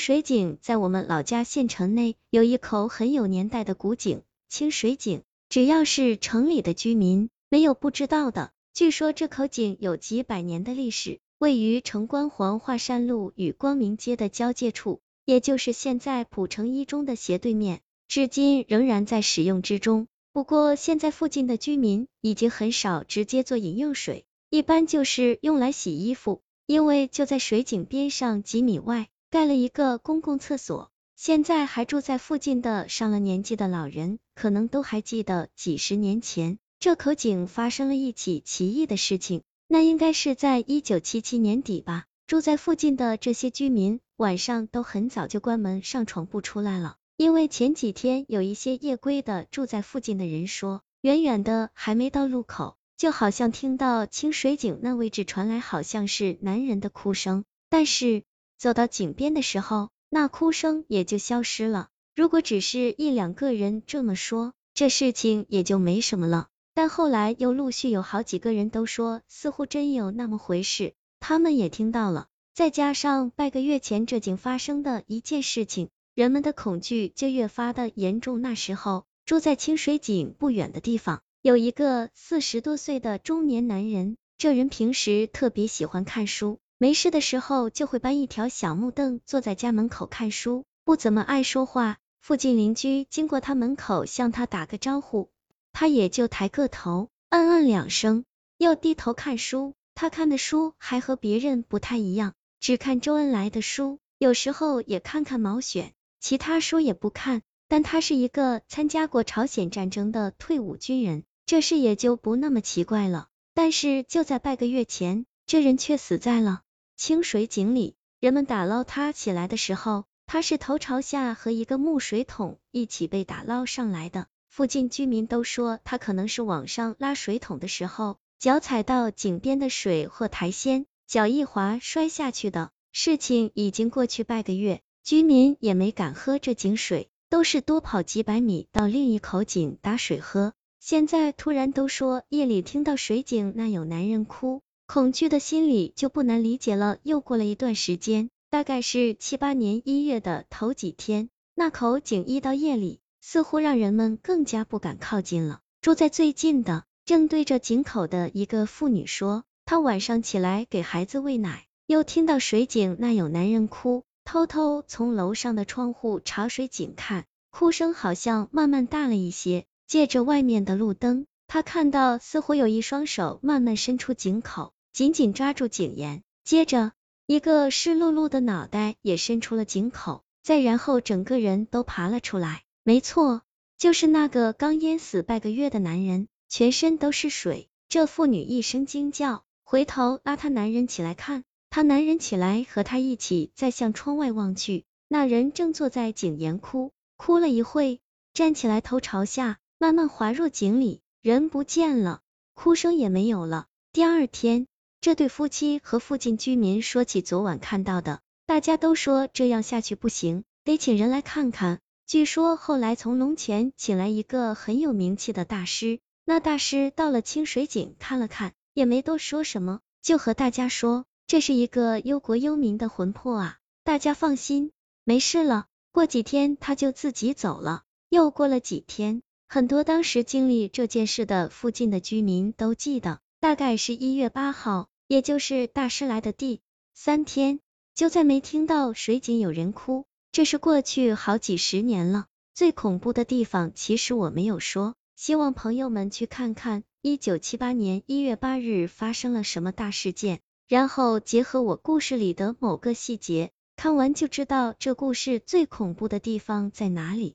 水井在我们老家县城内有一口很有年代的古井，清水井。只要是城里的居民，没有不知道的。据说这口井有几百年的历史，位于城关黄华山路与光明街的交界处，也就是现在浦城一中的斜对面，至今仍然在使用之中。不过现在附近的居民已经很少直接做饮用水，一般就是用来洗衣服，因为就在水井边上几米外盖了一个公共厕所。现在还住在附近的上了年纪的老人，可能都还记得几十年前这口井发生了一起奇异的事情。那应该是在一九七七年底吧。住在附近的这些居民晚上都很早就关门上床不出来了，因为前几天有一些夜归的住在附近的人说，远远的还没到路口，就好像听到清水井那位置传来好像是男人的哭声，但是走到井边的时候。那哭声也就消失了。如果只是一两个人这么说，这事情也就没什么了。但后来又陆续有好几个人都说，似乎真有那么回事，他们也听到了。再加上半个月前这井发生的一件事情，人们的恐惧就越发的严重。那时候住在清水井不远的地方，有一个四十多岁的中年男人，这人平时特别喜欢看书。没事的时候就会搬一条小木凳坐在家门口看书，不怎么爱说话。附近邻居经过他门口向他打个招呼，他也就抬个头，嗯嗯两声，又低头看书。他看的书还和别人不太一样，只看周恩来的书，有时候也看看毛选，其他书也不看。但他是一个参加过朝鲜战争的退伍军人，这事也就不那么奇怪了。但是就在半个月前，这人却死在了。清水井里，人们打捞他起来的时候，他是头朝下和一个木水桶一起被打捞上来的。附近居民都说，他可能是往上拉水桶的时候，脚踩到井边的水或台先，脚一滑摔下去的。事情已经过去半个月，居民也没敢喝这井水，都是多跑几百米到另一口井打水喝。现在突然都说夜里听到水井那有男人哭。恐惧的心理就不难理解了。又过了一段时间，大概是七八年一月的头几天，那口井一到夜里，似乎让人们更加不敢靠近了。住在最近的，正对着井口的一个妇女说，她晚上起来给孩子喂奶，又听到水井那有男人哭，偷偷从楼上的窗户朝水井看，哭声好像慢慢大了一些。借着外面的路灯，她看到似乎有一双手慢慢伸出井口。紧紧抓住井沿，接着一个湿漉漉的脑袋也伸出了井口，再然后整个人都爬了出来。没错，就是那个刚淹死半个月的男人，全身都是水。这妇女一声惊叫，回头拉她男人起来看，她男人起来和她一起再向窗外望去，那人正坐在井沿哭，哭了一会，站起来头朝下，慢慢滑入井里，人不见了，哭声也没有了。第二天。这对夫妻和附近居民说起昨晚看到的，大家都说这样下去不行，得请人来看看。据说后来从龙泉请来一个很有名气的大师，那大师到了清水井看了看，也没多说什么，就和大家说这是一个忧国忧民的魂魄啊，大家放心，没事了。过几天他就自己走了。又过了几天，很多当时经历这件事的附近的居民都记得，大概是一月八号。也就是大师来的第三天，就再没听到水井有人哭。这是过去好几十年了。最恐怖的地方，其实我没有说，希望朋友们去看看一九七八年一月八日发生了什么大事件，然后结合我故事里的某个细节，看完就知道这故事最恐怖的地方在哪里。